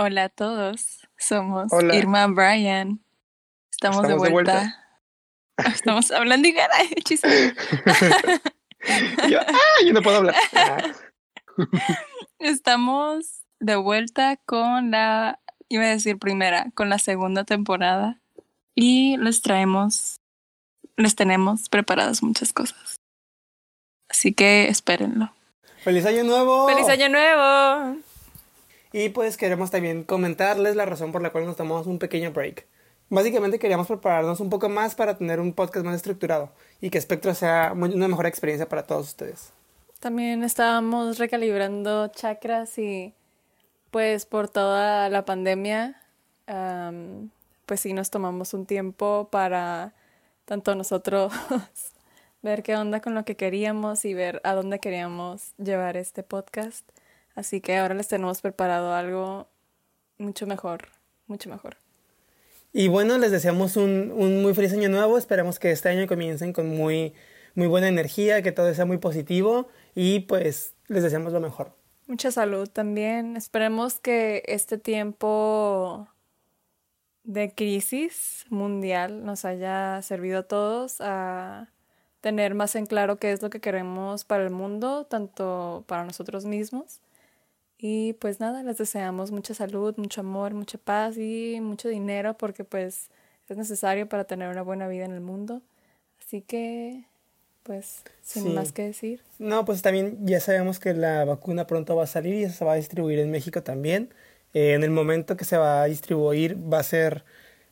Hola a todos, somos Irma Brian. Estamos, de, vuelta. Estamos hablando y gana, chiste. yo, ah, yo no puedo hablar. Estamos de vuelta con la, iba a decir primera, con la segunda temporada y les traemos, les tenemos preparadas muchas cosas. Así que espérenlo. ¡Feliz Año Nuevo! ¡Feliz Año Nuevo! Y pues queremos también comentarles la razón por la cual nos tomamos un pequeño break. Básicamente queríamos prepararnos un poco más para tener un podcast más estructurado y que Spectro sea una mejor experiencia para todos ustedes. También estábamos recalibrando chakras y pues por toda la pandemia, pues sí nos tomamos un tiempo para tanto nosotros ver qué onda con lo que queríamos y ver a dónde queríamos llevar este podcast. Así que ahora les tenemos preparado algo mucho mejor, mucho mejor. Y bueno, les deseamos un, un muy feliz año nuevo. Esperamos que este año comiencen con muy, muy buena energía, que todo sea muy positivo y pues les deseamos lo mejor. Mucha salud también. Esperemos que este tiempo de crisis mundial nos haya servido a todos a tener más en claro qué es lo que queremos para el mundo, tanto para nosotros mismos y pues nada, les deseamos mucha salud, mucho amor, mucha paz y mucho dinero porque pues es necesario para tener una buena vida en el mundo. Así que pues sin más que decir. No, pues también ya sabemos que la vacuna pronto va a salir y se va a distribuir en México también. Eh, en el momento que se va a distribuir va a ser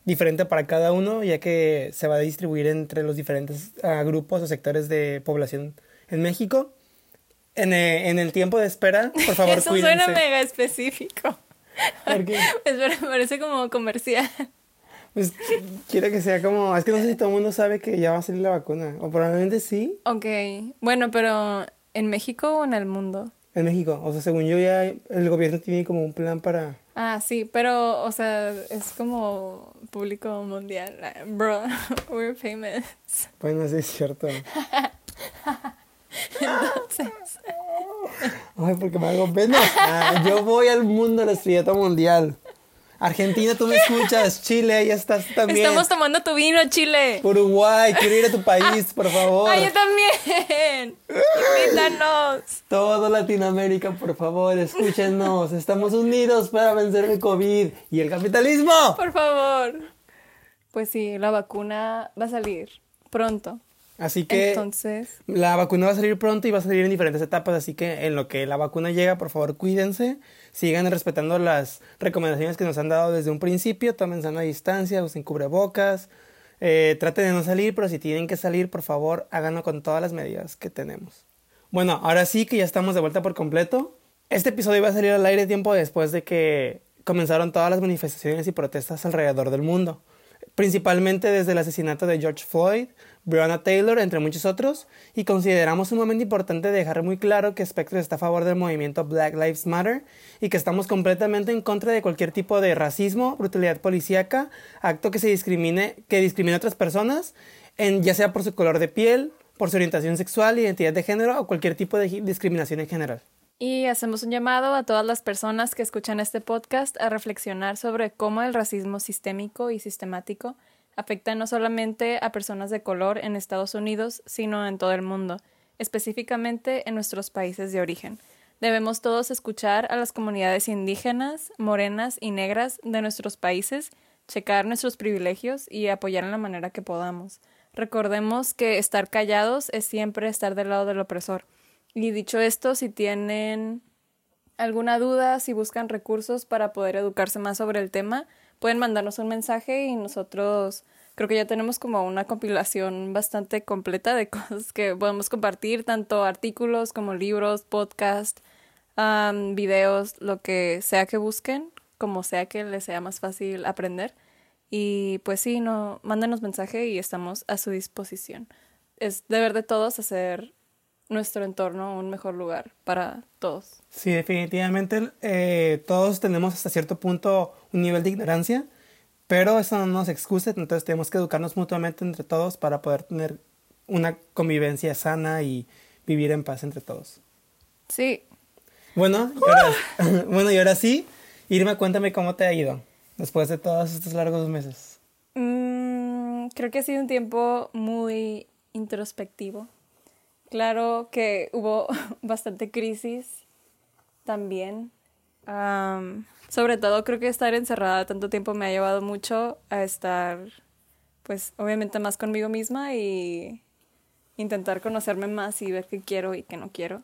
diferente para cada uno, ya que se va a distribuir entre los diferentes ah, grupos o sectores de población en México en, eh, en el tiempo de espera, por favor, Eso suena mega específico. ¿Por qué? Pues parece como comercial. Pues quiero que sea como. Es que no sé si todo el mundo sabe que ya va a salir la vacuna. O probablemente sí. Ok. Bueno, pero ¿en México o en el mundo? En México. O sea, según yo, ya el gobierno tiene como un plan para. Ah, sí, pero, o sea, es como público mundial. Bro, we're famous. Bueno, sí, es cierto. Entonces. Ay, porque me hago pena. Ah, yo voy al mundo la estrelleta mundial. Argentina, tú me escuchas. Chile, ahí estás también. Estamos tomando tu vino, Chile. Uruguay, quiero ir a tu país, por favor. Ay, yo también. Invítanos. Todo Latinoamérica, por favor, escúchenos. Estamos unidos para vencer el COVID y el capitalismo. Por favor. Pues sí, la vacuna va a salir pronto. Así que Entonces... la vacuna va a salir pronto y va a salir en diferentes etapas, así que en lo que la vacuna llega, por favor, cuídense, sigan respetando las recomendaciones que nos han dado desde un principio, tomen sana distancia, usen cubrebocas, eh, traten de no salir, pero si tienen que salir, por favor, háganlo con todas las medidas que tenemos. Bueno, ahora sí que ya estamos de vuelta por completo. Este episodio va a salir al aire tiempo después de que comenzaron todas las manifestaciones y protestas alrededor del mundo, principalmente desde el asesinato de George Floyd, Breonna Taylor, entre muchos otros, y consideramos un momento importante dejar muy claro que Spectre está a favor del movimiento Black Lives Matter y que estamos completamente en contra de cualquier tipo de racismo, brutalidad policíaca, acto que se discrimine, que discrimine a otras personas, ya sea por su color de piel, por su orientación sexual, identidad de género o cualquier tipo de discriminación en general. Y hacemos un llamado a todas las personas que escuchan este podcast a reflexionar sobre cómo el racismo sistémico y sistemático afecta no solamente a personas de color en Estados Unidos, sino en todo el mundo, específicamente en nuestros países de origen. Debemos todos escuchar a las comunidades indígenas, morenas y negras de nuestros países, checar nuestros privilegios y apoyar en la manera que podamos. Recordemos que estar callados es siempre estar del lado del opresor. Y dicho esto, si tienen alguna duda, si buscan recursos para poder educarse más sobre el tema, pueden mandarnos un mensaje y nosotros creo que ya tenemos como una compilación bastante completa de cosas que podemos compartir, tanto artículos como libros, podcast, videos, lo que sea que busquen, como sea que les sea más fácil aprender. Y pues sí, no, mándenos mensaje y estamos a su disposición. Es deber de todos hacer nuestro entorno un mejor lugar para todos. Sí, definitivamente eh, todos tenemos hasta cierto punto un nivel de ignorancia, pero eso no nos excusa, entonces tenemos que educarnos mutuamente entre todos para poder tener una convivencia sana y vivir en paz entre todos. Sí. Bueno, y ahora, bueno, y ahora sí, Irma, cuéntame cómo te ha ido después de todos estos largos meses. Mm, creo que ha sido un tiempo muy introspectivo. Claro que hubo bastante crisis también. sobre todo creo que estar encerrada tanto tiempo me ha llevado mucho a estar, pues obviamente más conmigo misma y intentar conocerme más y ver qué quiero y qué no quiero.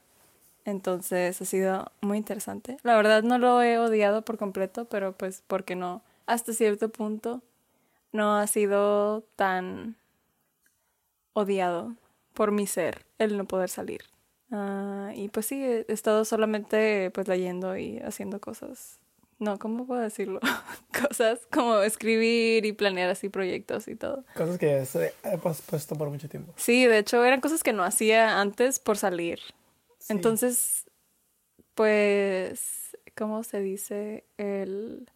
Entonces ha sido muy interesante. La verdad no lo he odiado por completo, pero pues porque no, hasta cierto punto no ha sido tan odiado por mi ser el no poder salir. Ah, y pues sí, he estado solamente pues leyendo y haciendo cosas. No, ¿cómo puedo decirlo? cosas como escribir y planear así proyectos y todo. Cosas que he puesto por mucho tiempo. Sí, de hecho eran cosas que no hacía antes por salir. Entonces, pues, ¿cómo se dice? El,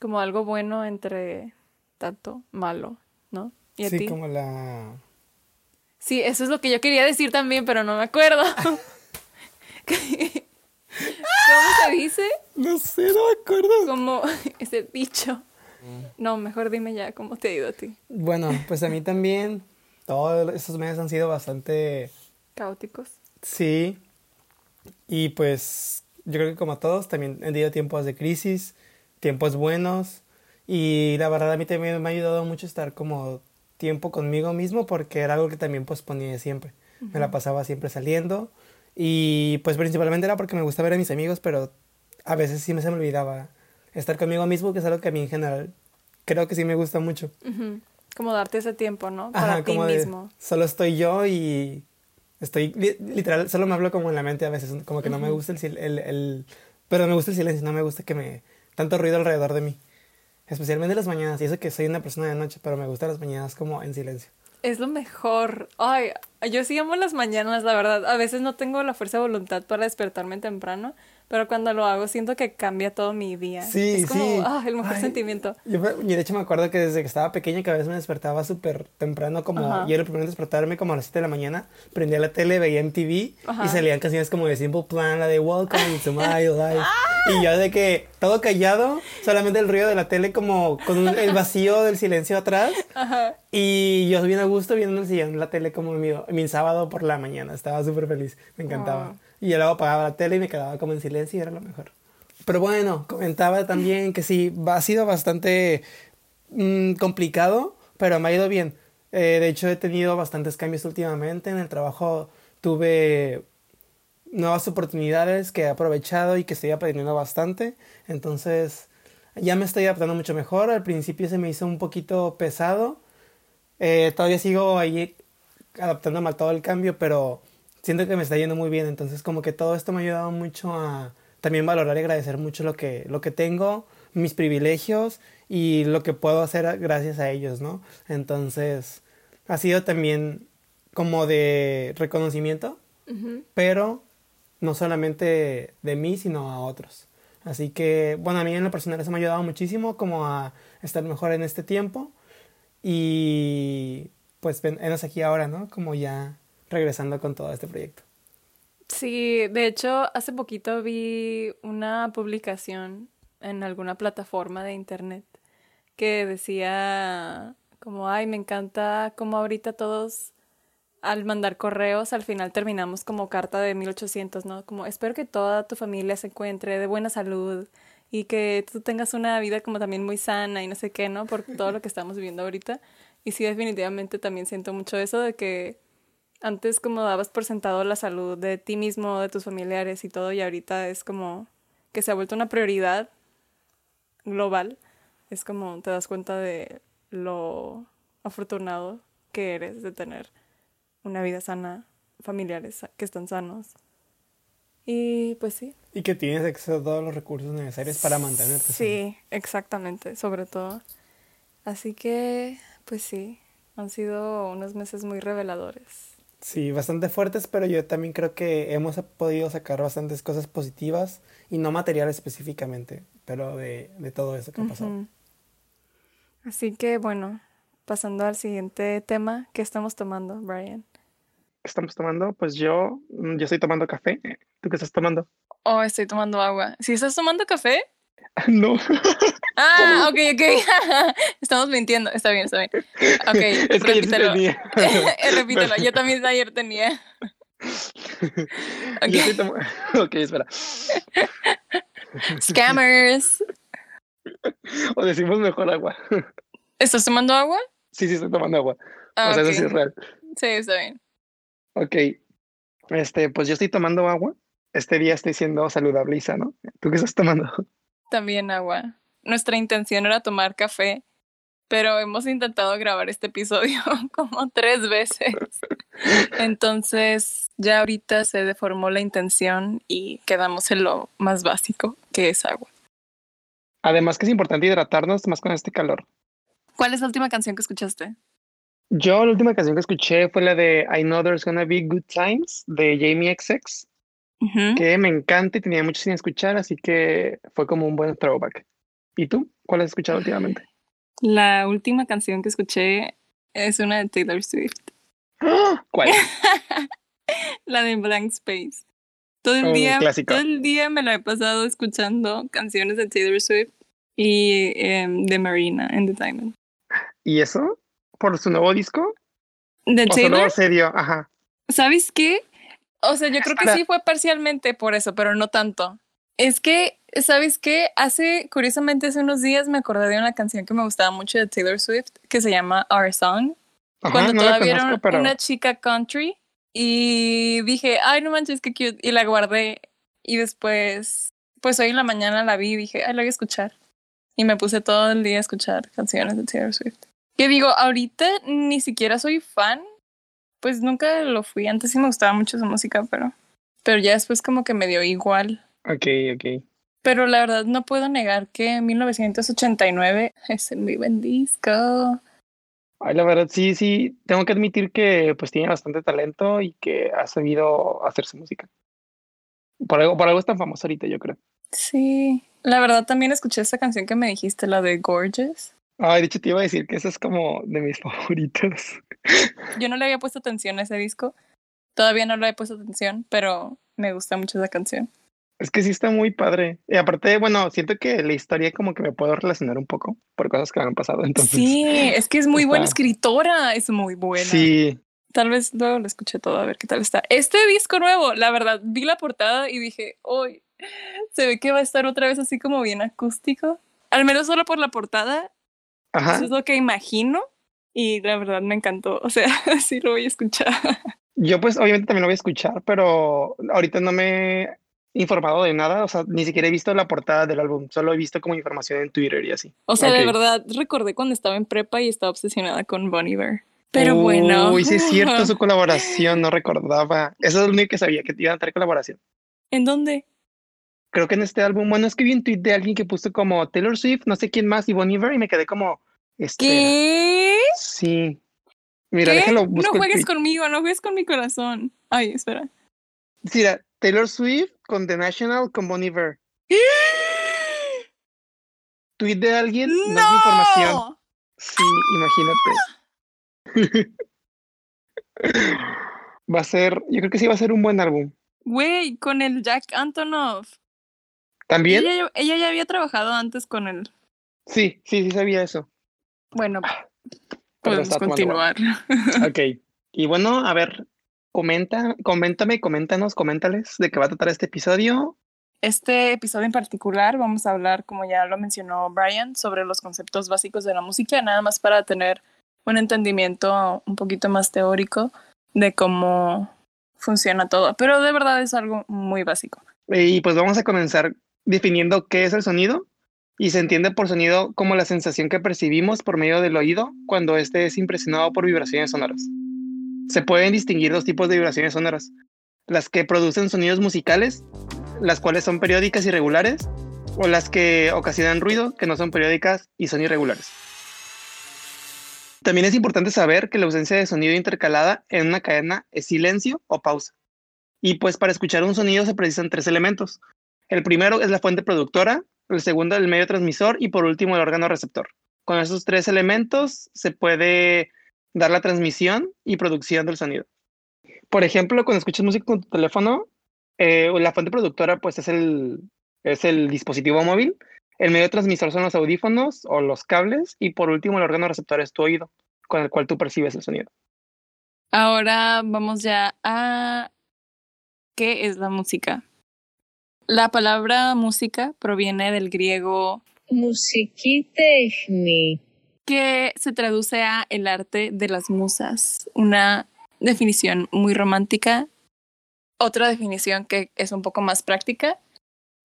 como algo bueno entre tanto malo, ¿no? ¿Y a sí, como la... Sí, eso es lo que yo quería decir también, pero no me acuerdo. ¿Cómo se dice? No sé, no me acuerdo. Como ese dicho. No, mejor dime ya cómo te ha ido a ti. Bueno, pues a mí también todos esos meses han sido bastante... Caóticos. Sí, y pues yo creo que como a todos también he tenido tiempos de crisis, tiempos buenos y la verdad a mí también me ha ayudado mucho estar como tiempo conmigo mismo porque era algo que también posponía siempre. Me la pasaba siempre saliendo y pues principalmente era porque me gusta ver a mis amigos, pero a veces sí me se me olvidaba estar conmigo mismo, que es algo que a mí en general creo que sí me gusta mucho. Como darte ese tiempo, ¿no? Para ti mismo. solo estoy yo y Estoy, literal, solo me hablo como en la mente a veces, como que no me gusta el, el, el, Pero me gusta el silencio, no me gusta que me... Tanto ruido alrededor de mí. Especialmente las mañanas, y eso que soy una persona de noche, pero me gustan las mañanas como en silencio. Es lo mejor. Ay, yo sí amo las mañanas, la verdad. A veces no tengo la fuerza de voluntad para despertarme temprano, pero cuando lo hago siento que cambia todo mi día. Sí, es como, sí. Ah, el mejor sentimiento. Yo, y de hecho me acuerdo que desde que estaba pequeña que a veces me despertaba súper temprano, como y era el primero en despertarme como a las 7 de la mañana, prendía la tele, veía en TV y salían canciones como de Simple Plan, la de Welcome to My Life. y yo de que todo callado, solamente el ruido de la tele como con el vacío del silencio atrás. Ajá. Y yo bien a gusto viendo el sillón la tele como mi, mi sábado por la mañana, estaba súper feliz, me encantaba. Y yo luego apagaba la tele y me quedaba como en silencio y era lo mejor. Pero bueno, comentaba también que sí, ha sido bastante mm, complicado, pero me ha ido bien. Eh, de hecho, he tenido bastantes cambios últimamente. En el trabajo tuve nuevas oportunidades que he aprovechado y que estoy aprendiendo bastante. Entonces, ya me estoy adaptando mucho mejor. Al principio se me hizo un poquito pesado. Eh, todavía sigo ahí adaptándome a todo el cambio, pero siento que me está yendo muy bien. Entonces, como que todo esto me ha ayudado mucho a también valorar y agradecer mucho lo que, lo que tengo, mis privilegios y lo que puedo hacer gracias a ellos, ¿no? Entonces, ha sido también como de reconocimiento, pero no solamente de mí, sino a otros. Así que, bueno, a mí en lo personal eso me ha ayudado muchísimo como a estar mejor en este tiempo y pues venos aquí ahora, ¿no? Como ya regresando con todo este proyecto. Sí, de hecho, hace poquito vi una publicación en alguna plataforma de internet que decía como, ay, me encanta como ahorita todos al mandar correos al final terminamos como carta de 1800, ¿no? Como espero que toda tu familia se encuentre de buena salud y que tú tengas una vida como también muy sana y no sé qué, ¿no? Por todo lo que estamos viviendo ahorita. Y sí, definitivamente también siento mucho eso de que antes como dabas por sentado la salud de ti mismo, de tus familiares y todo, y ahorita es como que se ha vuelto una prioridad global. Es como te das cuenta de lo afortunado que eres de tener una vida sana, familiares que están sanos. Y pues sí. Y que tienes acceso a todos los recursos necesarios para mantenerte. Sí, exactamente, sobre todo. Así que, pues sí, han sido unos meses muy reveladores. Sí, bastante fuertes, pero yo también creo que hemos podido sacar bastantes cosas positivas y no materiales específicamente, pero de, de todo eso que ha pasado. Así que bueno, pasando al siguiente tema, ¿qué estamos tomando, Brian? ¿Qué estamos tomando? Pues yo, yo estoy tomando café. ¿Tú qué estás tomando? Oh, estoy tomando agua. ¿Sí estás tomando café? No. Ah, ok, ok. Estamos mintiendo. Está bien, está bien. Ok, es que repítelo. Yo repítelo. Yo también ayer tenía. Okay. Ok, espera. Scammers. O decimos mejor agua. ¿Estás tomando agua? Sí, sí, estoy tomando agua. Ah, o sea, eso sí es real. Sí, está bien. Ok. Este, pues yo estoy tomando agua. Este día estoy siendo saludable y sano. ¿Tú qué estás tomando? También agua. Nuestra intención era tomar café, pero hemos intentado grabar este episodio como tres veces. Entonces, ya ahorita se deformó la intención y quedamos en lo más básico, que es agua. Además que es importante hidratarnos más con este calor. ¿Cuál es la última canción que escuchaste? Yo la última canción que escuché fue la de I Know There's Gonna Be Good Times de Jamie XX, que me encanta y tenía mucho sin escuchar, así que fue como un buen throwback. ¿Y tú? ¿Cuál has escuchado últimamente? La última canción que escuché es una de Taylor Swift. ¡Ah! ¿Cuál? la de Blank Space. Todo el, día, todo el día me la he pasado escuchando canciones de Taylor Swift y em, de Marina en The Diamond. ¿Y eso? ¿Por su nuevo disco? ¿De Taylor? serio? Ajá. ¿Sabes qué? O sea, yo creo que sí fue parcialmente por eso, pero no tanto. Es que, ¿sabes qué? Hace, curiosamente, hace unos días me acordé de una canción que me gustaba mucho de Taylor Swift que se llama Our Song. cuando todavía era una chica country. Y dije, ay, no manches, qué cute. Y la guardé. Y después, pues hoy en la mañana la vi y dije, ay, la voy a escuchar. Y me puse todo el día a escuchar canciones de Taylor Swift. Que digo, ahorita ni siquiera soy fan. Pues nunca lo fui. Antes sí me gustaba mucho su música, pero, pero ya después como que me dio igual. Ok, ok. Pero la verdad no puedo negar que 1989 es el muy buen disco. Ay, la verdad, sí, sí, tengo que admitir que pues tiene bastante talento y que ha sabido hacer su música. Por algo, por algo es tan famoso ahorita, yo creo. Sí, la verdad también escuché esa canción que me dijiste, la de Gorgeous. Ay, de hecho te iba a decir que esa es como de mis favoritos. Yo no le había puesto atención a ese disco. Todavía no le he puesto atención, pero me gusta mucho esa canción. Es que sí está muy padre. Y aparte, bueno, siento que la historia como que me puedo relacionar un poco por cosas que me han pasado. Entonces, sí, es que es muy buena escritora, es muy buena. Sí. Tal vez luego lo escuché todo a ver qué tal está. Este disco nuevo, la verdad, vi la portada y dije, hoy se ve que va a estar otra vez así como bien acústico. Al menos solo por la portada. Ajá. Eso es lo que imagino. Y la verdad me encantó. O sea, sí lo voy a escuchar. Yo pues obviamente también lo voy a escuchar, pero ahorita no me informado de nada, o sea, ni siquiera he visto la portada del álbum, solo he visto como información en Twitter y así. O sea, de verdad, recordé cuando estaba en prepa y estaba obsesionada con Bon Iver. Pero bueno. Uy, sí es cierto su colaboración, no recordaba. Eso es lo único que sabía, que iban a traer colaboración. ¿En dónde? Creo que en este álbum, bueno, es que vi un tweet de alguien que puso como Taylor Swift, no sé quién más, y Bon Iver, y me quedé como... ¿Qué? Sí. Mira, déjalo No juegues conmigo, no juegues con mi corazón. Ay, espera. Mira, Taylor Swift con The National con Bon Iver. Tweet de alguien, no, no es información. Sí, imagínate. va a ser, yo creo que sí va a ser un buen álbum. Güey, con el Jack Antonoff. ¿También? Ella, ella, ya había trabajado antes con él. Sí, sí, sí sabía eso. Bueno, ah, podemos continuar. ok. Y bueno, a ver, comenta, coméntame, coméntanos, coméntales de qué va a tratar este episodio. Este episodio en particular vamos a hablar, como ya lo mencionó Brian, sobre los conceptos básicos de la música, nada más para tener un entendimiento un poquito más teórico de cómo funciona todo, pero de verdad es algo muy básico. Y pues vamos a comenzar definiendo qué es el sonido y se entiende por sonido como la sensación que percibimos por medio del oído cuando éste es impresionado por vibraciones sonoras se pueden distinguir dos tipos de vibraciones sonoras. Las que producen sonidos musicales, las cuales son periódicas y regulares, o las que ocasionan ruido, que no son periódicas y son irregulares. También es importante saber que la ausencia de sonido intercalada en una cadena es silencio o pausa. Y pues para escuchar un sonido se precisan tres elementos. El primero es la fuente productora, el segundo el medio transmisor y por último el órgano receptor. Con esos tres elementos se puede dar la transmisión y producción del sonido. Por ejemplo, cuando escuchas música con tu teléfono, eh, la fuente productora pues es el, es el dispositivo móvil, el medio transmisor son los audífonos o los cables y por último el órgano receptor es tu oído, con el cual tú percibes el sonido. Ahora vamos ya a qué es la música. La palabra música proviene del griego Musikitechni. que se traduce a el arte de las musas, una definición muy romántica. Otra definición que es un poco más práctica.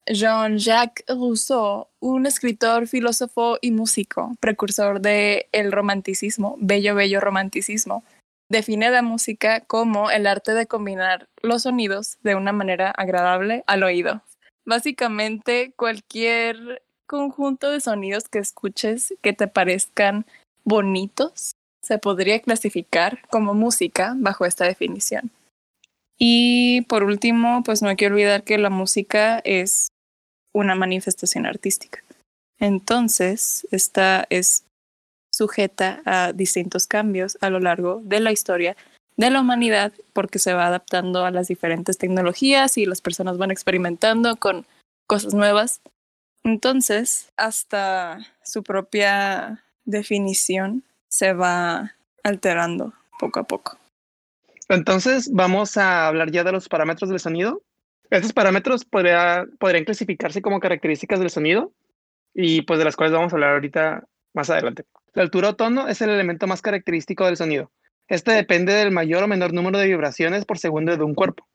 Jean-Jacques Rousseau, un escritor, filósofo y músico, precursor del el romanticismo, bello, bello romanticismo, define la música como el arte de combinar los sonidos de una manera agradable al oído. Básicamente, cualquier conjunto de sonidos que escuches que te parezcan bonitos se podría clasificar como música bajo esta definición. Y por último, pues no hay que olvidar que la música es una manifestación artística. Entonces, esta es sujeta a distintos cambios a lo largo de la historia de la humanidad porque se va adaptando a las diferentes tecnologías y las personas van experimentando con cosas nuevas. Entonces, hasta su propia definición se va alterando poco a poco. Entonces, vamos a hablar ya de los parámetros del sonido. Estos parámetros podría, podrían clasificarse como características del sonido y pues de las cuales vamos a hablar ahorita más adelante. La altura o tono es el elemento más característico del sonido. Este depende del mayor o menor número de vibraciones por segundo de un cuerpo.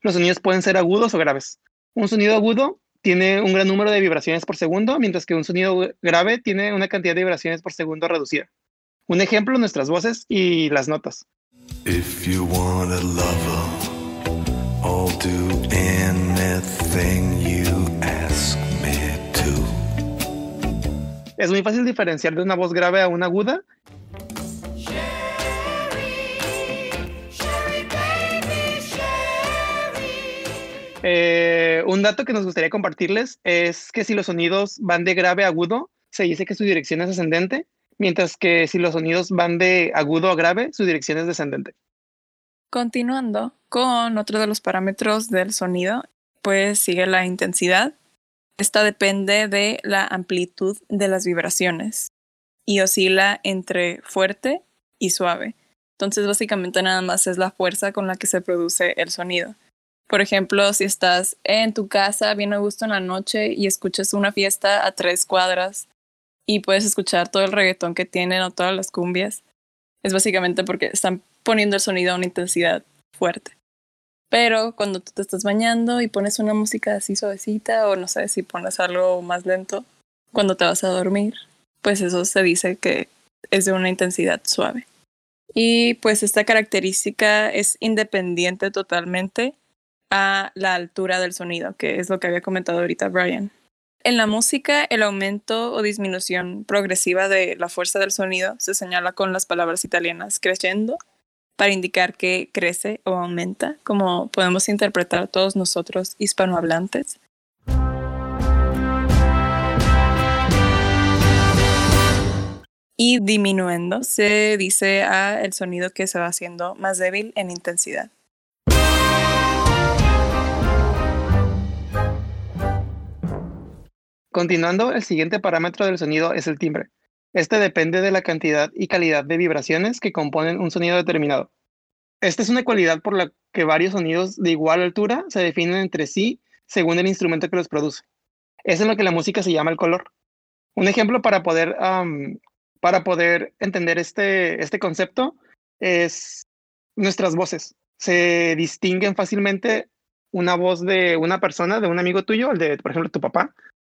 Los sonidos pueden ser agudos o graves. Un sonido agudo tiene un gran número de vibraciones por segundo, mientras que un sonido grave tiene una cantidad de vibraciones por segundo reducida. Un ejemplo, nuestras voces y las notas. If you want a lover, I'll do anything you ask me to. Es muy fácil diferenciar de una voz grave a una aguda. Eh, un dato que nos gustaría compartirles es que si los sonidos van de grave a agudo, se dice que su dirección es ascendente, mientras que si los sonidos van de agudo a grave, su dirección es descendente. Continuando con otro de los parámetros del sonido, pues sigue la intensidad. Esta depende de la amplitud de las vibraciones y oscila entre fuerte y suave. Entonces básicamente nada más es la fuerza con la que se produce el sonido. Por ejemplo, si estás en tu casa bien a gusto en la noche y escuchas una fiesta a tres cuadras y puedes escuchar todo el reggaetón que tienen o todas las cumbias, es básicamente porque están poniendo el sonido a una intensidad fuerte. Pero cuando tú te estás bañando y pones una música así suavecita o no sé si pones algo más lento cuando te vas a dormir, pues eso se dice que es de una intensidad suave. Y pues esta característica es independiente totalmente a la altura del sonido, que es lo que había comentado ahorita Brian. En la música, el aumento o disminución progresiva de la fuerza del sonido se señala con las palabras italianas crescendo para indicar que crece o aumenta, como podemos interpretar todos nosotros hispanohablantes. Y disminuyendo se dice a el sonido que se va haciendo más débil en intensidad. Continuando, el siguiente parámetro del sonido es el timbre. Este depende de la cantidad y calidad de vibraciones que componen un sonido determinado. Esta es una cualidad por la que varios sonidos de igual altura se definen entre sí según el instrumento que los produce. Es en lo que la música se llama el color. Un ejemplo para poder, para poder entender este, este concepto es nuestras voces. Se distinguen fácilmente una voz de una persona, de un amigo tuyo, el de, por ejemplo, tu papá,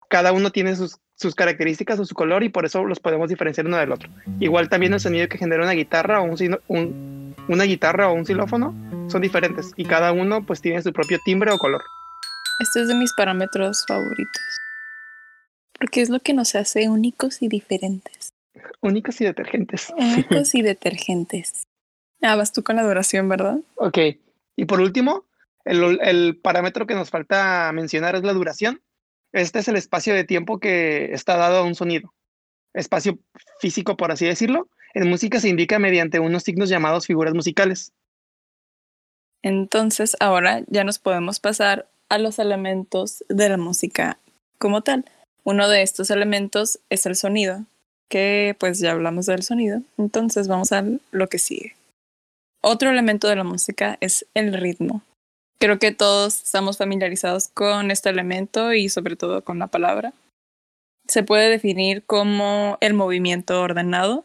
cada uno tiene sus, sus, características o su color y por eso los podemos diferenciar uno del otro. Igual también el sonido que genera una guitarra o un, un, una guitarra o un xilófono son diferentes y cada uno pues tiene su propio timbre o color. Este es de mis parámetros favoritos. Porque es lo que nos hace únicos y diferentes. únicos y detergentes. Únicos y detergentes. Ah, vas tú con la duración, ¿verdad? Ok. Y por último, el, el parámetro que nos falta mencionar es la duración. Este es el espacio de tiempo que está dado a un sonido. Espacio físico, por así decirlo. En música se indica mediante unos signos llamados figuras musicales. Entonces, ahora ya nos podemos pasar a los elementos de la música como tal. Uno de estos elementos es el sonido, que pues ya hablamos del sonido. Entonces, vamos a lo que sigue. Otro elemento de la música es el ritmo. Creo que todos estamos familiarizados con este elemento y sobre todo con la palabra. Se puede definir como el movimiento ordenado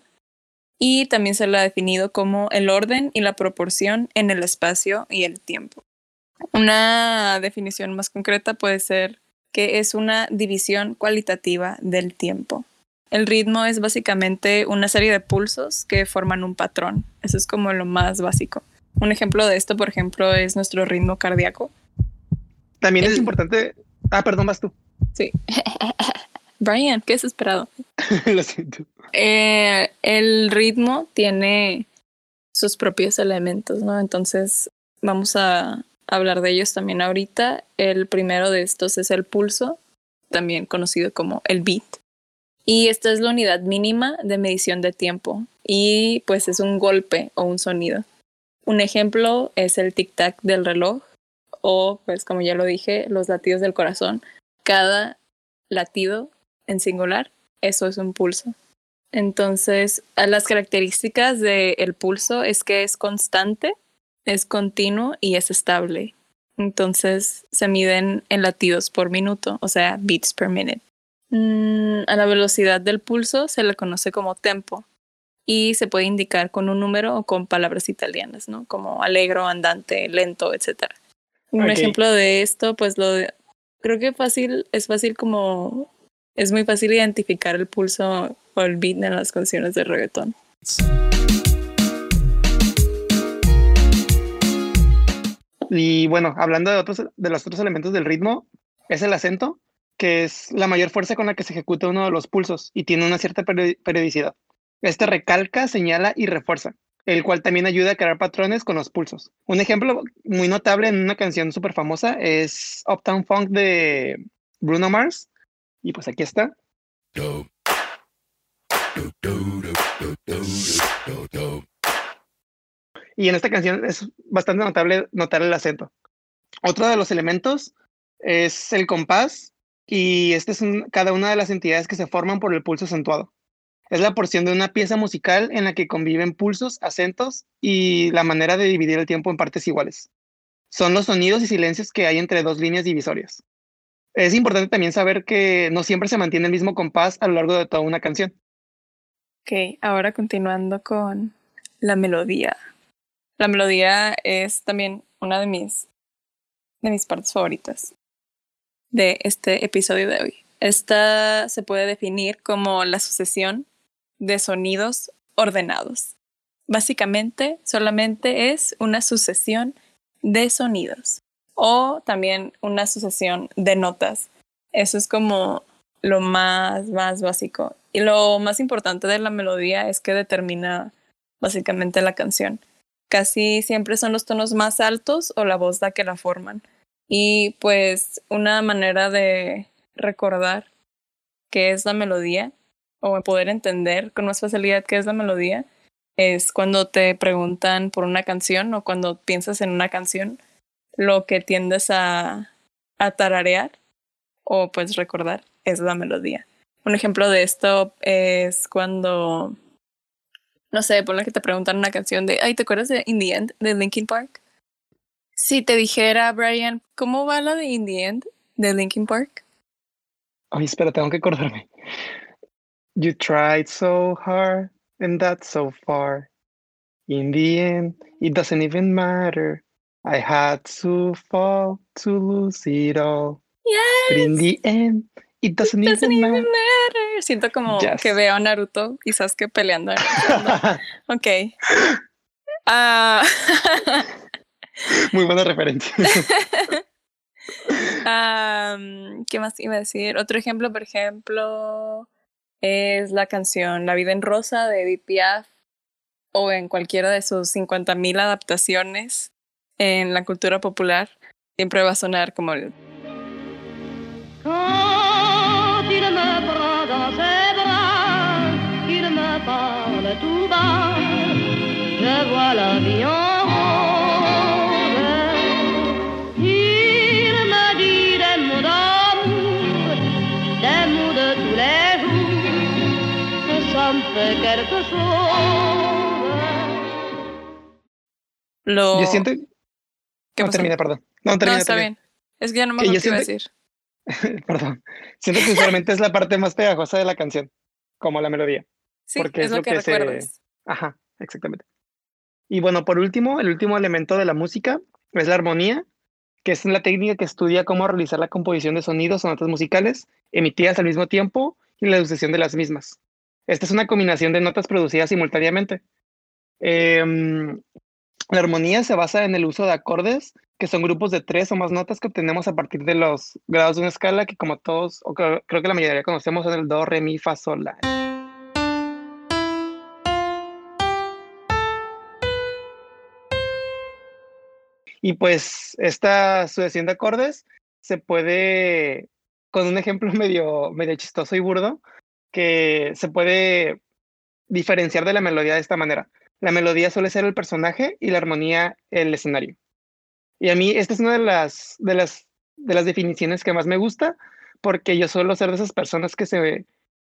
y también se lo ha definido como el orden y la proporción en el espacio y el tiempo. Una definición más concreta puede ser que es una división cualitativa del tiempo. El ritmo es básicamente una serie de pulsos que forman un patrón. Eso es como lo más básico. Un ejemplo de esto, por ejemplo, es nuestro ritmo cardíaco. También es importante. Ah, perdón, vas tú. Sí. Brian, qué desesperado. Lo siento. Eh, el ritmo tiene sus propios elementos, ¿no? Entonces vamos a hablar de ellos también ahorita. El primero de estos es el pulso, también conocido como el beat. Y esta es la unidad mínima de medición de tiempo y pues es un golpe o un sonido. Un ejemplo es el tic-tac del reloj o pues como ya lo dije, los latidos del corazón. Cada latido en singular, eso es un pulso. Entonces, las características del pulso es que es constante, es continuo y es estable. Entonces, se miden en latidos por minuto, o sea, beats per minute. Mm, a la velocidad del pulso se le conoce como tempo y se puede indicar con un número o con palabras italianas, ¿no? Como alegro, andante, lento, etc. Un ejemplo de esto, pues lo de- creo que fácil, es fácil como es muy fácil identificar el pulso o el beat en las canciones de reggaetón. Y bueno, hablando de, otros, de los otros elementos del ritmo, es el acento, que es la mayor fuerza con la que se ejecuta uno de los pulsos y tiene una cierta peri- periodicidad. Este recalca, señala y refuerza, el cual también ayuda a crear patrones con los pulsos. Un ejemplo muy notable en una canción súper famosa es Uptown Funk de Bruno Mars. Y pues aquí está. Y en esta canción es bastante notable notar el acento. Otro de los elementos es el compás y este es cada una de las entidades que se forman por el pulso acentuado. Es la porción de una pieza musical en la que conviven pulsos, acentos y la manera de dividir el tiempo en partes iguales. Son los sonidos y silencios que hay entre dos líneas divisorias. Es importante también saber que no siempre se mantiene el mismo compás a lo largo de toda una canción. Ok, ahora continuando con la melodía. La melodía es también una de mis, de mis partes favoritas de este episodio de hoy. Esta se puede definir como la sucesión de sonidos ordenados. Básicamente, solamente es una sucesión de sonidos o también una sucesión de notas. Eso es como lo más, más básico. Y lo más importante de la melodía es que determina básicamente la canción. Casi siempre son los tonos más altos o la voz la que la forman. Y pues una manera de recordar qué es la melodía o poder entender con más facilidad qué es la melodía es cuando te preguntan por una canción o cuando piensas en una canción, lo que tiendes a, a tararear o pues recordar es la melodía. Un ejemplo de esto es cuando, no sé, por lo que te preguntan una canción de, ay, ¿te acuerdas de In the End de Linkin Park? Si te dijera, Brian, ¿cómo va la de In the End de Linkin Park? Ay, espera, tengo que acordarme. You tried so hard and that's so far. In the end, it doesn't even matter. I had to fall to lose it all. But in Yes, the end, it doesn't, doesn't even even matter. matter. Siento como Yes. que veo a Naruto y Sasuke peleando. Ok. Ah, Muy buena referencia. Am, ¿Qué más iba a decir? Otro ejemplo, por ejemplo, es la canción La vida en rosa de Edith Piaf o en cualquiera de sus 50.000 adaptaciones en la cultura popular, siempre va a sonar como el lo Yo siento... ¿Qué no, termina, perdón. No, No, termina, está termina. bien. Es que ya no me Que acuerdo qué iba a decir. Perdón. Siento que usualmente es la parte más pegajosa de la canción, como la melodía. Sí, porque es, es lo lo que, que se-. Ajá, exactamente. Y bueno, por último, el último elemento de la música es la armonía, que es la técnica que estudia cómo realizar la composición de sonidos o notas musicales emitidas al mismo tiempo y la sucesión de las mismas. Esta es una combinación de notas producidas simultáneamente. Em, la armonía se basa en el uso de acordes, que son grupos de tres o más notas que obtenemos a partir de los grados de una escala que como todos, o creo, creo que la mayoría conocemos, son el do, re, mi, fa, sol, la. Y pues esta sucesión de acordes se puede, con un ejemplo medio, medio chistoso y burdo, que se puede diferenciar de la melodía de esta manera. La melodía suele ser el personaje y la armonía el escenario. Y a mí esta es una de las, de las, de las definiciones que más me gusta, porque yo suelo ser de esas personas que se,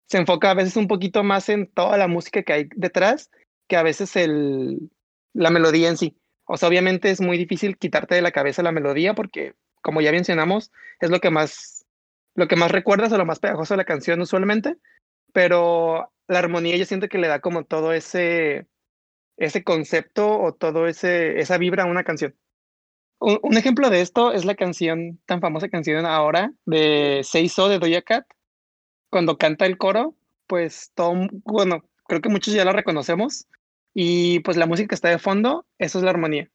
se enfoca a veces un poquito más en toda la música que hay detrás que a veces el, la melodía en sí. O sea, obviamente es muy difícil quitarte de la cabeza la melodía porque, como ya mencionamos, es lo que más, lo que más recuerdas o lo más pegajoso de la canción usualmente, pero la armonía yo siento que le da como todo ese, ese concepto o todo ese, esa vibra a una canción. Un, ejemplo de esto es la canción, tan famosa canción ahora, de Say So de Doja Cat. Cuando canta el coro, pues todo, bueno, creo que muchos ya la reconocemos. Y pues la música está de fondo, eso es la armonía.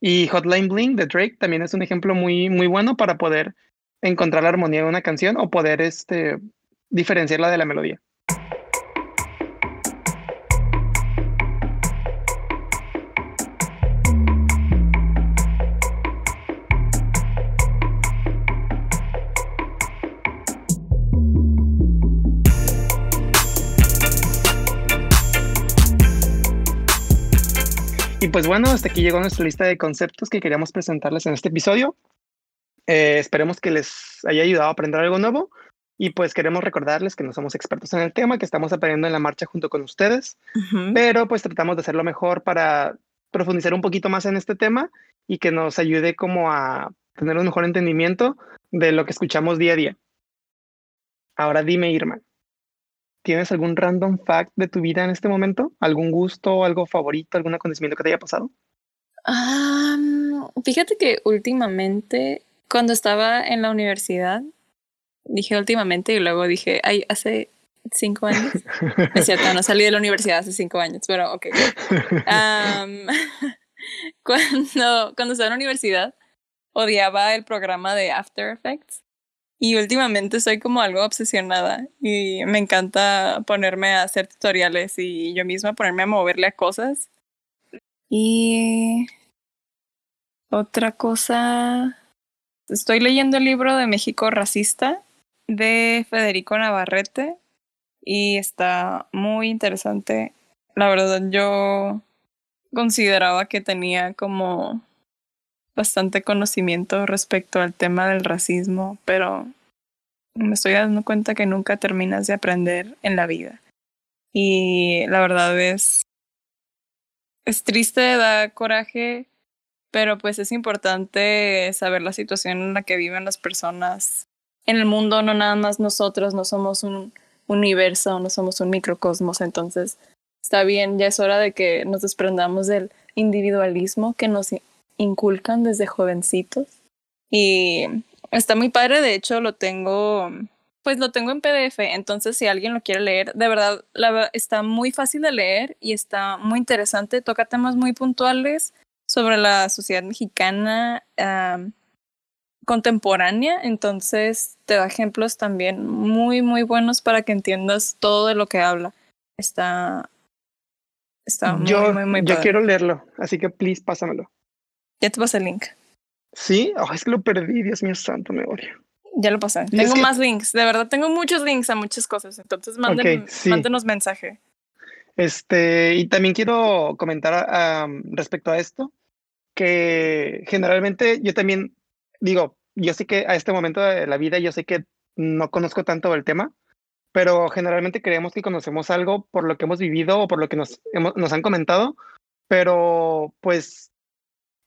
Y Hotline Bling de Drake también es un ejemplo muy, muy bueno para poder encontrar la armonía de una canción o poder este, diferenciarla de la melodía. Pues bueno, hasta aquí llegó nuestra lista de conceptos que queríamos presentarles en este episodio. Eh, esperemos que les haya ayudado a aprender algo nuevo. Y pues queremos recordarles que no somos expertos en el tema, que estamos aprendiendo en la marcha junto con ustedes, pero pues tratamos de hacerlo mejor para profundizar un poquito más en este tema y que nos ayude como a tener un mejor entendimiento de lo que escuchamos día a día. Ahora dime, Irma, ¿tienes algún random fact de tu vida en este momento? ¿Algún gusto, algo favorito, algún acontecimiento que te haya pasado? Am, fíjate que últimamente, cuando estaba en la universidad, dije últimamente y luego dije, ay, hace cinco años. Es cierto, no salí de la universidad hace cinco años, pero ok. Am, cuando, cuando estaba en la universidad, odiaba el programa de After Effects. Y últimamente soy como algo obsesionada y me encanta ponerme a hacer tutoriales y yo misma ponerme a moverle a cosas. Y otra cosa, estoy leyendo el libro de México Racista de Federico Navarrete y está muy interesante. La verdad, yo consideraba que tenía como bastante conocimiento respecto al tema del racismo, pero me estoy dando cuenta que nunca terminas de aprender en la vida. Y la verdad es, es triste, da coraje, pero pues es importante saber la situación en la que viven las personas en el mundo, no nada más nosotros, no somos un universo, no somos un microcosmos, entonces está bien, ya es hora de que nos desprendamos del individualismo que nos inculcan desde jovencitos. Y está muy padre, de hecho lo tengo, pues lo tengo en PDF, entonces si alguien lo quiere leer, de verdad la, está muy fácil de leer y está muy interesante, toca temas muy puntuales sobre la sociedad mexicana am, contemporánea, entonces te da ejemplos también muy, muy buenos para que entiendas todo de lo que habla. Está, está muy, yo muy, muy yo padre. quiero leerlo, así que please pásamelo. Ya te pasé el link. Sí, oh, es que lo perdí, Dios mío santo, me odio. Ya lo pasé. Y Tengo que- más links, de verdad tengo muchos links a muchas cosas, entonces manden, Ok, sí. mándenos mensaje. Este, y también quiero comentar am, respecto a esto, que generalmente yo también digo, yo sé que a este momento de la vida yo sé que no conozco tanto el tema, pero generalmente creemos que conocemos algo por lo que hemos vivido o por lo que nos, hemos- nos han comentado, pero pues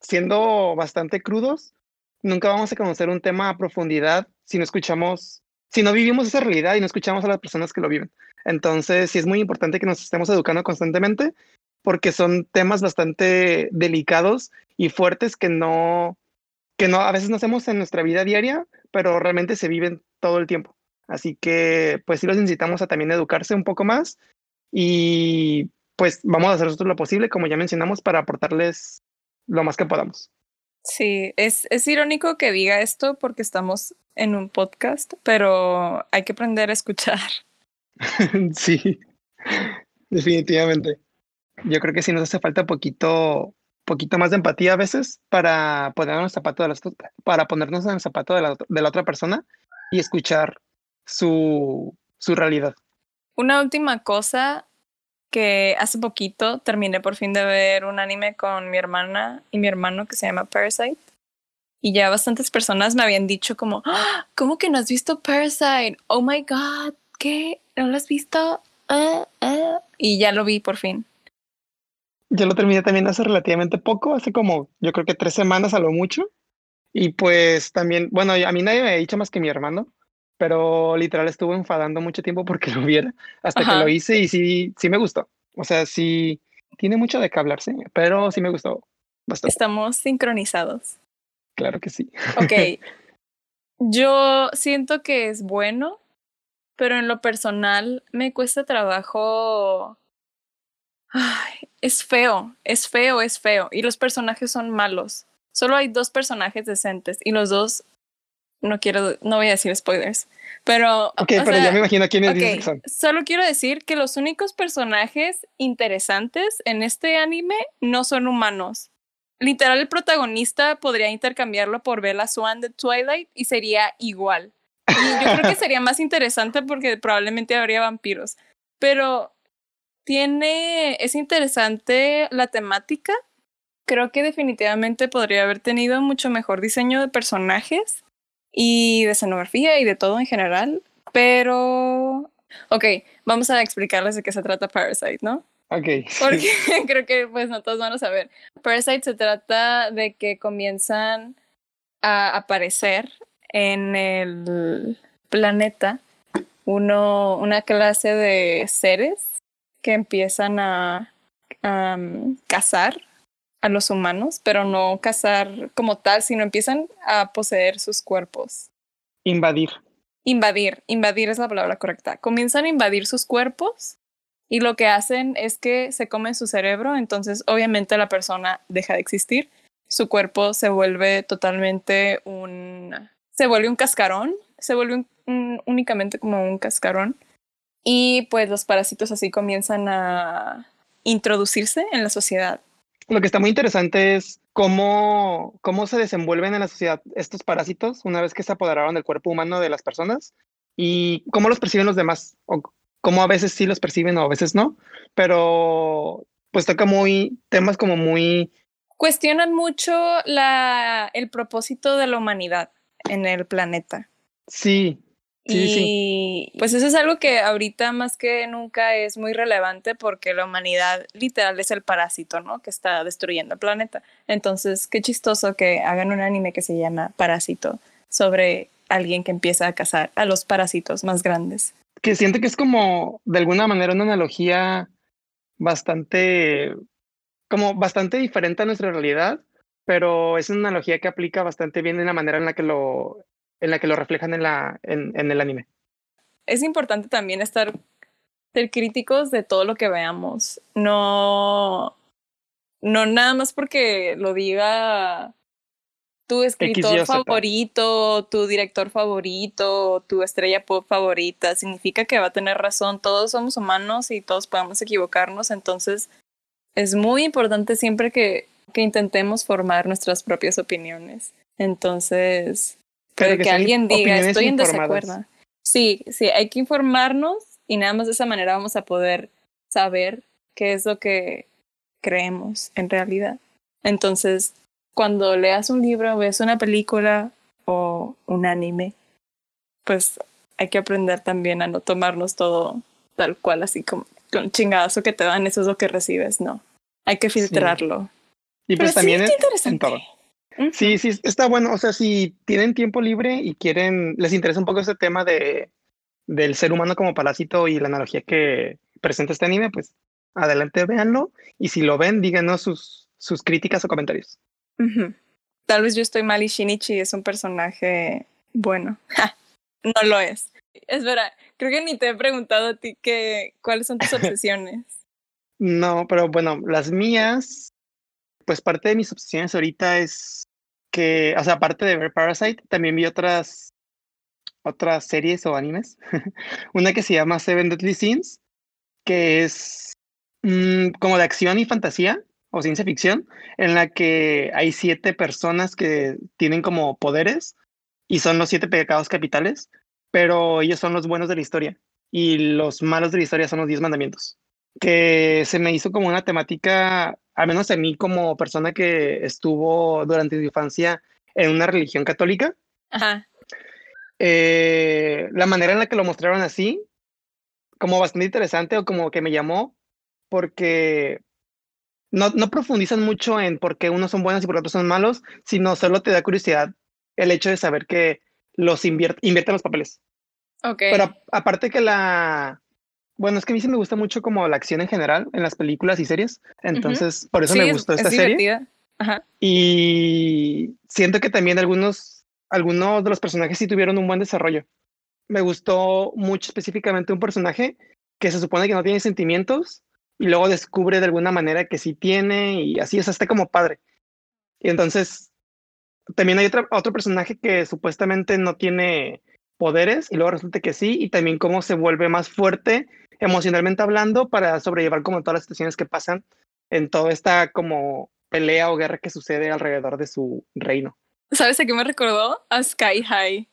siendo bastante crudos, nunca vamos a conocer un tema a profundidad si no escuchamos, si no vivimos esa realidad y no escuchamos a las personas que lo viven. Entonces, sí es muy importante que nos estemos educando constantemente porque son temas bastante delicados y fuertes que no, que no, a veces no hacemos en nuestra vida diaria, pero realmente se viven todo el tiempo. Así que, pues sí los necesitamos a también educarse un poco más y pues vamos a hacer nosotros lo posible, como ya mencionamos, para aportarles lo más que podamos. Sí, es, es irónico que diga esto porque estamos en un podcast, pero hay que aprender a escuchar. sí, definitivamente. Yo creo que sí nos hace falta poquito, poquito más de empatía a veces para ponernos en el zapato de las, para ponernos en el zapato de la, de la otra persona y escuchar su, su realidad. Una última cosa que hace poquito terminé por fin de ver un anime con mi hermana y mi hermano que se llama Parasite. Y ya bastantes personas me habían dicho como, "Ah, ¿cómo que no has visto Parasite? Oh my god, ¿qué? ¿No lo has visto? Ah, ah". Y ya lo vi por fin. Yo lo terminé también hace relativamente poco, hace como yo creo que tres semanas a lo mucho. Y pues también, bueno, a mí nadie me ha dicho más que mi hermano, pero literal estuvo enfadando mucho tiempo porque lo viera hasta Ajá. que lo hice y sí, sí me gustó. O sea, sí, tiene mucho de qué hablarse, pero sí me gustó bastante. Estamos sincronizados. Claro que sí. Ok. Yo siento que es bueno, pero en lo personal me cuesta trabajo. Ay, es feo, es feo, es feo. Y los personajes son malos. Solo hay dos personajes decentes y los dos. No quiero, no voy a decir spoilers, pero. Ok, pero sea, ya me imagino quiénes Ok, dices que son. solo quiero decir que los únicos personajes interesantes en este anime no son humanos. Literal, el protagonista podría intercambiarlo por Bella Swan de Twilight y sería igual. Y yo creo que sería más interesante porque probablemente habría vampiros. Pero tiene, es interesante la temática. Creo que definitivamente podría haber tenido mucho mejor diseño de personajes y de escenografía y de todo en general. Pero, ok, vamos a explicarles de qué se trata Parasite, ¿no? Ok. Porque creo que pues no todos van a saber. Parasite se trata de que comienzan a aparecer en el planeta uno, una clase de seres que empiezan a, a, um, cazar a los humanos, pero no cazar como tal, sino empiezan a poseer sus cuerpos. Invadir. Invadir, invadir es la palabra correcta. Comienzan a invadir sus cuerpos y lo que hacen es que se comen su cerebro, entonces obviamente la persona deja de existir, su cuerpo se vuelve totalmente un... se vuelve un cascarón, se vuelve un, un, únicamente como un cascarón y pues los parásitos así comienzan a introducirse en la sociedad. Lo que está muy interesante es cómo, cómo se desenvuelven en la sociedad estos parásitos una vez que se apoderaron del cuerpo humano de las personas y cómo los perciben los demás, o cómo a veces sí los perciben o a veces no, pero pues toca muy temas como muy... Cuestionan mucho la, el propósito de la humanidad en el planeta. Sí, sí, y sí. pues eso es algo que ahorita más que nunca es muy relevante porque la humanidad literal es el parásito, ¿no? Que está destruyendo el planeta. Entonces, qué chistoso que hagan un anime que se llama Parásito sobre alguien que empieza a cazar a los parásitos más grandes. Que siento que es como de alguna manera una analogía bastante, como bastante diferente a nuestra realidad, pero es una analogía que aplica bastante bien en la manera en la que lo, en la que lo reflejan en, la, en, en el anime. Es importante también estar ser críticos de todo lo que veamos. No, no nada más porque lo diga tu escritor favorito, tu director favorito, tu estrella pop favorita, significa que va a tener razón. Todos somos humanos y todos podemos equivocarnos, entonces es muy importante siempre que, que intentemos formar nuestras propias opiniones. Entonces, Pero que, alguien diga, estoy en informadas". desacuerdo. Sí, sí, hay que informarnos y nada más de esa manera vamos a poder saber qué es lo que creemos en realidad. Entonces, cuando leas un libro, ves una película o un anime, pues hay que aprender también a no tomarnos todo tal cual, así como con chingadazo que te dan, eso es lo que recibes, no. Hay que filtrarlo. Y Pero pues también sí, en, qué en interesante. todo. Sí, sí, está bueno. O sea, si tienen tiempo libre y quieren, les interesa un poco ese tema de del ser humano como parásito y la analogía que presenta este anime, pues adelante, véanlo. Y si lo ven, díganos sus, sus críticas o comentarios. Tal vez yo estoy mal y Shinichi es un personaje bueno. Ja, no lo es. Es verdad, creo que ni te he preguntado a ti que, cuáles son tus obsesiones. No, pero bueno, las mías, pues parte de mis obsesiones ahorita es que, o sea, aparte de ver Parasite, también vi otras, otras series o animes. Una que se llama Seven Deadly Sins, que es mm, como de acción y fantasía o ciencia ficción, en la que hay siete personas que tienen como poderes y son los siete pecados capitales, pero ellos son los buenos de la historia y los malos de la historia son los diez mandamientos que se me hizo como una temática, al menos a mí como persona que estuvo durante su infancia en una religión católica, Ajá. eh, la manera en la que lo mostraron así, como bastante interesante o como que me llamó, porque no, no profundizan mucho en por qué unos son buenos y por qué otros son malos, sino solo te da curiosidad el hecho de saber que los invier- invierten los papeles. Ok. Pero aparte que la... Bueno, es que a mí sí me gusta mucho como la acción en general en las películas y series. Entonces, por eso Sí, me es- gustó es esta serie. divertida. Ajá. Y siento que también algunos, algunos de los personajes sí tuvieron un buen desarrollo. Me gustó mucho específicamente un personaje que se supone que no tiene sentimientos y luego descubre de alguna manera que sí tiene y así es, está como padre. Y entonces también hay otra, otro personaje que supuestamente no tiene poderes y luego resulta que sí y también cómo se vuelve más fuerte emocionalmente hablando para sobrellevar como todas las situaciones que pasan en toda esta como pelea o guerra que sucede alrededor de su reino. ¿Sabes a qué me recordó? A Sky High.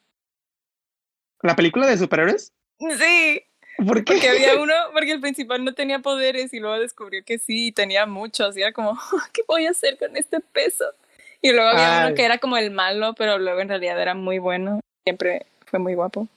La película de superhéroes, Sí, ¿por qué? porque había uno, porque el principal no tenía poderes y luego descubrió que sí, tenía muchos, y era como, ¿qué voy a hacer con este peso? Y luego había Ay. uno que era como el malo, pero luego en realidad era muy bueno, siempre fue muy guapo.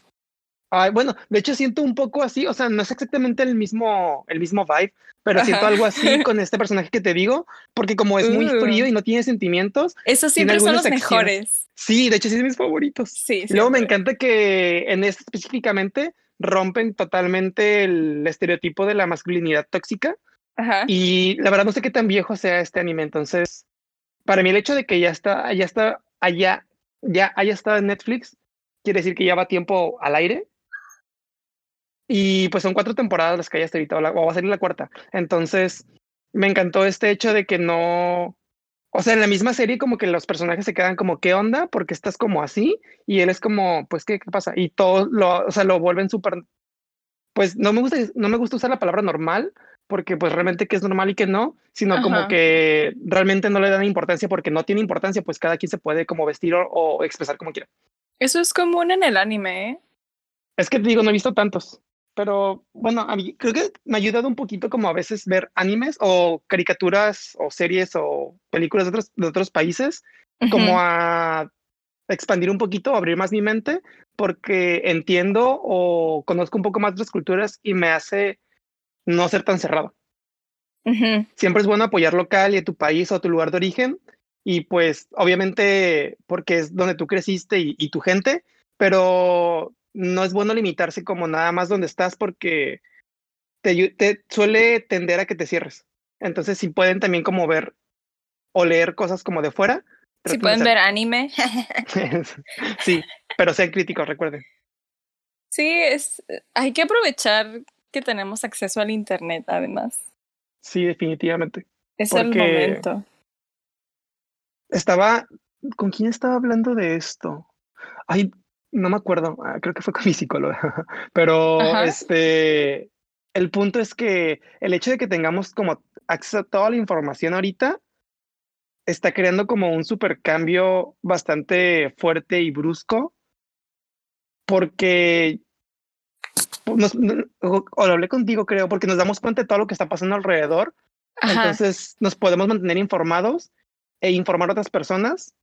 Ay, bueno, de hecho siento un poco así, o sea, no es exactamente el mismo, el mismo vibe, pero siento algo así con este personaje que te digo, porque como es muy Uh. frío y no tiene sentimientos, Esos siempre son los acciones. mejores. sí, de hecho sí es de mis favoritos. Sí, luego me encanta que en este específicamente rompen totalmente el estereotipo de la masculinidad tóxica Ajá. y la verdad no sé qué tan viejo sea este anime, entonces para mí el hecho de que ya está, ya está allá, ya haya estado en Netflix, quiere decir que ya va tiempo al aire. Y pues son cuatro temporadas las que hay hasta ahorita, o, la- o va a salir la cuarta. Entonces, me encantó este hecho de que no, o sea, en la misma serie como que los personajes se quedan como, ¿qué onda? Porque estás como así y él es como, pues, ¿qué, qué pasa? Y todos lo, o sea, lo vuelven súper, pues, no me gusta, no me gusta usar la palabra normal, porque pues realmente que es normal y que no, sino como que realmente no le dan importancia porque no tiene importancia, pues cada quien se puede como vestir o, o expresar como quiera. Eso es común en el anime, ¿eh? Es que te digo, no he visto tantos, pero bueno, a mí creo que me ha ayudado un poquito como a veces ver animes o caricaturas o series o películas de otros, de otros países, como a expandir un poquito, abrir más mi mente, porque entiendo o conozco un poco más de otras culturas y me hace no ser tan cerrado. Siempre es bueno apoyar local y a tu país o a tu lugar de origen, y pues obviamente porque es donde tú creciste y, y tu gente, pero no es bueno limitarse como nada más donde estás porque te, suele tender a que te cierres. Entonces, si pueden también como ver o leer cosas como de fuera. Si pueden ver anime. sí, pero sean críticos, recuerden. Sí, es, hay que aprovechar que tenemos acceso al internet, además. Sí, definitivamente. Es el momento. Estaba, ¿con quién estaba hablando de esto? Ay, no me acuerdo, ah, creo que fue con mi psicóloga, pero Ajá. este, el punto es que el hecho de que tengamos como acceso a toda la información ahorita está creando como un supercambio bastante fuerte y brusco, porque nos, no- o, o lo hablé contigo, creo, porque nos damos cuenta de todo lo que está pasando alrededor Ajá. entonces nos podemos mantener informados e informar a otras personas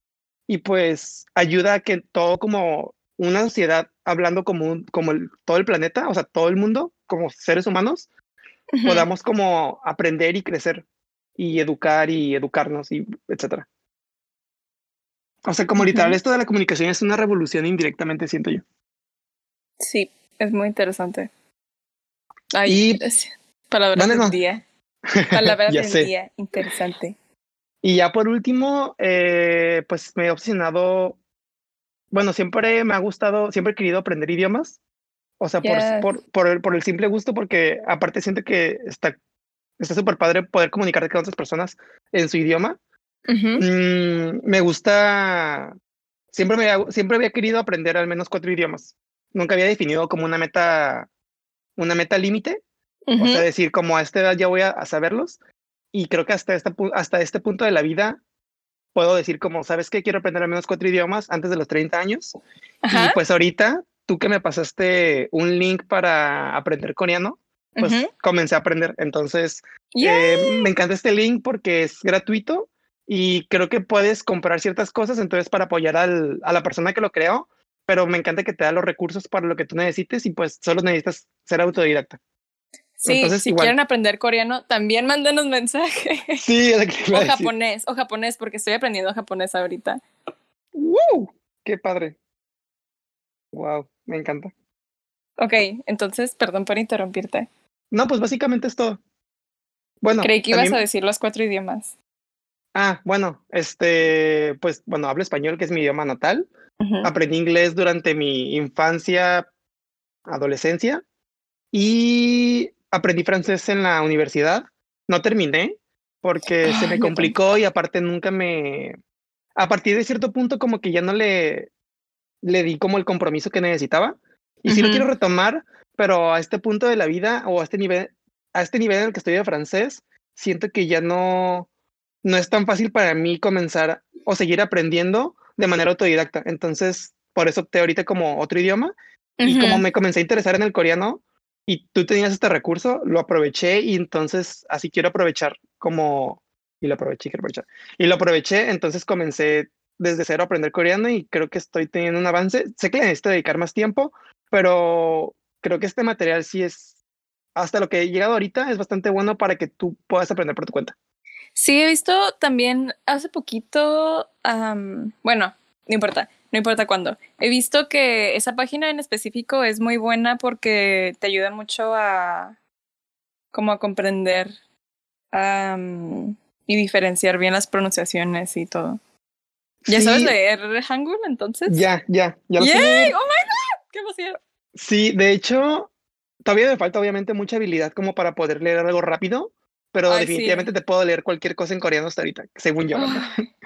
y pues ayuda a que todo como una sociedad hablando como, un- como el- todo el planeta, o sea, todo el mundo, como seres humanos, Ujú. podamos como aprender y crecer y educar y educarnos y etcétera. O sea, como literal, esto de la comunicación es una revolución indirectamente, siento yo. Sí, es muy interesante. Ay, Y- es- palabras del no. día. Palabras del sé. día. Interesante. Y ya por último, eh, pues me he obsesionado, bueno, siempre me ha gustado, siempre he querido aprender idiomas, o sea, por, Yes. por, por, el, por el simple gusto, porque aparte siento que está está súper padre poder comunicarte con otras personas en su idioma. Ujú. Mm, me gusta, siempre, me, siempre había querido aprender al menos cuatro idiomas. Nunca había definido como una meta, una meta límite, o Ujú. sea, decir, como a esta edad ya voy a, a saberlos. Y creo que hasta, esta, hasta este punto de la vida puedo decir, como, ¿sabes qué? Quiero aprender al menos cuatro idiomas antes de los 30 años. Ajá. Y pues ahorita, tú que me pasaste un link para aprender coreano, pues Ujú. comencé a aprender. Entonces, eh, me encanta este link porque es gratuito y creo que puedes comprar ciertas cosas entonces para apoyar al, a la persona que lo creó, pero me encanta que te da los recursos para lo que tú necesites y pues solo necesitas ser autodidacta. Sí, entonces, si igual. quieren aprender coreano, también mándenos mensaje. Sí, es que o japonés, o japonés, porque estoy aprendiendo japonés ahorita. ¡Wow! ¡Qué padre! Wow, me encanta. Ok, entonces, perdón por interrumpirte. No, pues básicamente es todo. Bueno, Creí que ibas también- a decir los cuatro idiomas. Ah, bueno, este, pues bueno, hablo español, que es mi idioma natal. Aprendí inglés durante mi infancia, adolescencia y aprendí francés en la universidad. No terminé porque se Ay, me complicó y aparte nunca me... A partir de cierto punto como que ya no le, le di como el compromiso que necesitaba. Y sí lo quiero retomar, pero a este punto de la vida o a este nivel, a este nivel en el que estoy de francés, siento que ya no, no es tan fácil para mí comenzar o seguir aprendiendo de manera autodidacta. Entonces, por eso opté ahorita como otro idioma. Y como me comencé a interesar en el coreano y tú tenías este recurso, lo aproveché y entonces así quiero aprovechar como... Y lo aproveché, quiero aprovechar. Y lo aproveché, entonces comencé desde cero a aprender coreano y creo que estoy teniendo un avance. Sé que necesito dedicar más tiempo, pero creo que este material sí es, hasta lo que he llegado ahorita, es bastante bueno para que tú puedas aprender por tu cuenta. Sí, he visto también hace poquito, am, bueno, no importa, no importa cuándo. He visto que esa página en específico es muy buena porque te ayuda mucho a como a comprender y diferenciar bien las pronunciaciones y todo. ¿Ya Sí, sabes leer Hangul entonces? Ya, ya, ya lo ¡Yay! ¡Oh my god! ¡Qué emoción! Sí, de hecho, todavía me falta obviamente mucha habilidad como para poder leer algo rápido, pero Ay, sí. definitivamente te puedo leer cualquier cosa en coreano hasta ahorita, según yo.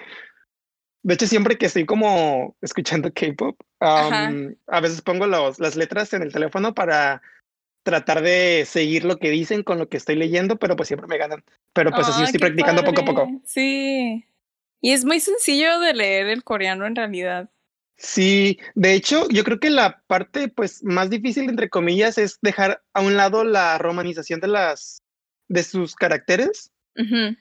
De hecho, siempre que estoy como escuchando K-pop, a veces pongo los, las letras en el teléfono para tratar de seguir lo que dicen con lo que estoy leyendo, pero pues siempre me ganan. Pero pues así Ay, estoy practicando poco a poco. Sí. Y es muy sencillo de leer el coreano en realidad. Sí, de hecho, yo creo que la parte pues más difícil entre comillas es dejar a un lado la romanización de las de sus caracteres, Ujú.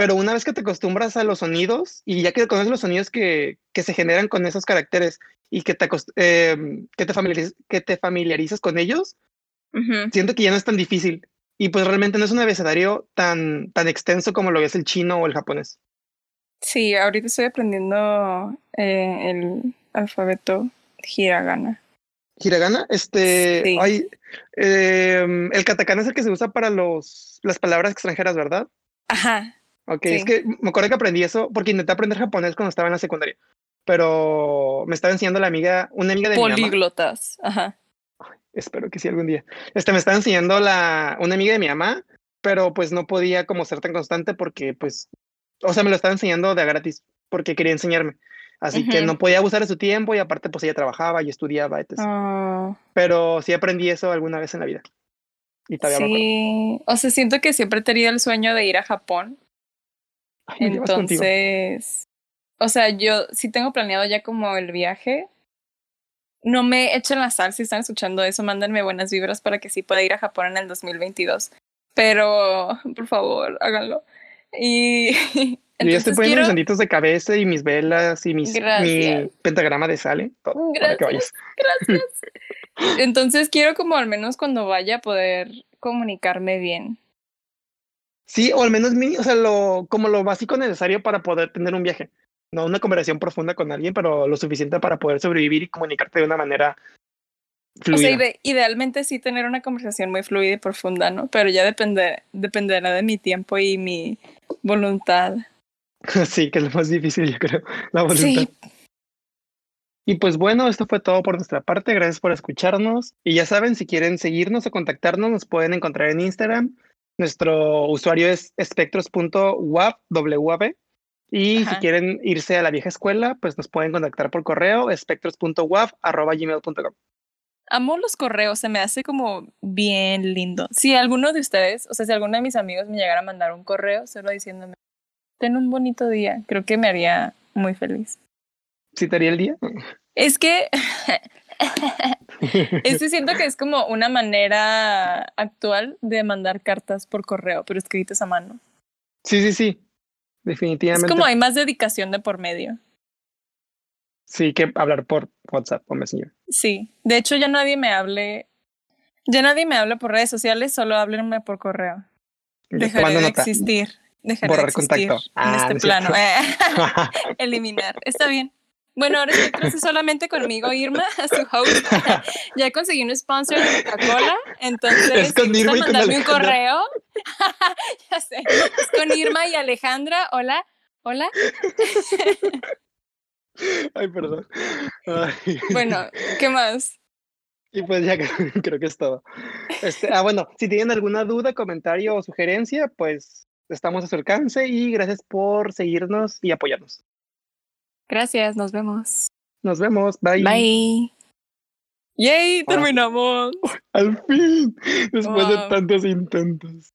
Pero una vez que te acostumbras a los sonidos y ya que conoces los sonidos que, que se generan con esos caracteres y que te, em, que, te familiariz- que te familiarizas con ellos, siento que ya no es tan difícil. Y pues realmente no es un abecedario tan, tan extenso como lo es el chino o el japonés. Sí, ahorita estoy aprendiendo eh, el alfabeto hiragana. Hiragana, este, Sí. ay, em, el katakana es el que se usa para los, las palabras extranjeras, ¿verdad? Ajá. Ok, Sí. es que me acuerdo que aprendí eso porque intenté aprender japonés cuando estaba en la secundaria, pero me estaba enseñando la amiga, una amiga de mi mamá. Políglotas. Ajá. Espero que sí algún día. Este, me estaba enseñando la, una amiga de mi mamá pero pues no podía como ser tan constante porque pues, o sea, me lo estaba enseñando de gratis porque quería enseñarme. Así que Ujú. no podía abusar de su tiempo y aparte pues ella trabajaba y estudiaba, etc. Ah, Pero sí aprendí eso alguna vez en la vida. Y todavía me sí, o sea, siento que siempre he tenido el sueño de ir a Japón. Ay. Entonces, o sea, yo sí tengo planeado ya como el viaje. No me echen la sal si están escuchando eso, mándenme buenas vibras para que sí pueda ir a Japón en el 2022. Pero, por favor, háganlo. Y Yo ya estoy entonces poniendo mis quiero, sanditos de cabeza y mis velas y mis, mi pentagrama de sale, todo, para que vayas. Gracias. Entonces quiero como al menos cuando vaya poder comunicarme bien. Sí, o al menos mini, o sea, lo, como lo básico necesario para poder tener un viaje. No una conversación profunda con alguien, pero lo suficiente para poder sobrevivir y comunicarte de una manera O fluida. sea, ide- idealmente sí tener una conversación muy fluida y profunda, ¿no? Pero ya depende, dependerá de mi tiempo y mi voluntad. sí, que es lo más difícil, yo creo, la voluntad. Sí, Y pues bueno, esto fue todo por nuestra parte. Gracias por escucharnos. Y ya saben, si quieren seguirnos o contactarnos, nos pueden encontrar en Instagram. Nuestro usuario es espectros.wav. Y si quieren irse a la vieja escuela, pues nos pueden contactar por correo espectros.wav.gmail.com. amo los correos, se me hace como bien lindo. Si alguno de ustedes, o sea, si alguno de mis amigos me llegara a mandar un correo solo diciéndome, ten un bonito día, creo que me haría muy feliz. ¿Sí te haría el día? Es que es que siento que es como una manera actual de mandar cartas por correo, pero escritas a mano. Sí, sí, sí. Es Definitivamente. como hay más dedicación de por medio. Sí, que hablar por WhatsApp o Messenger. Sí, de hecho ya nadie me hable, ya nadie me habla por redes sociales, solo háblenme por correo. Dejaré de nota. existir. Dejaré Borrar de existir contacto. en Ah, este es plano. Eliminar. Está bien. Bueno, ahora estoy solamente conmigo, Irma, su host. ya conseguí un sponsor de Coca-Cola, entonces Es con si Irma y con mandarme un Alejandra. correo. ya sé. Es con Irma y Alejandra. Hola. Hola. Ay, perdón. Ay. Bueno, ¿qué más? Y pues ya creo que es todo. Este, ah, bueno, si tienen alguna duda, comentario o sugerencia, pues estamos a su alcance y gracias por seguirnos y apoyarnos. Gracias, nos vemos. Nos vemos. Bye. Bye. Yay, sí. terminamos. Al fin, después de tantos intentos.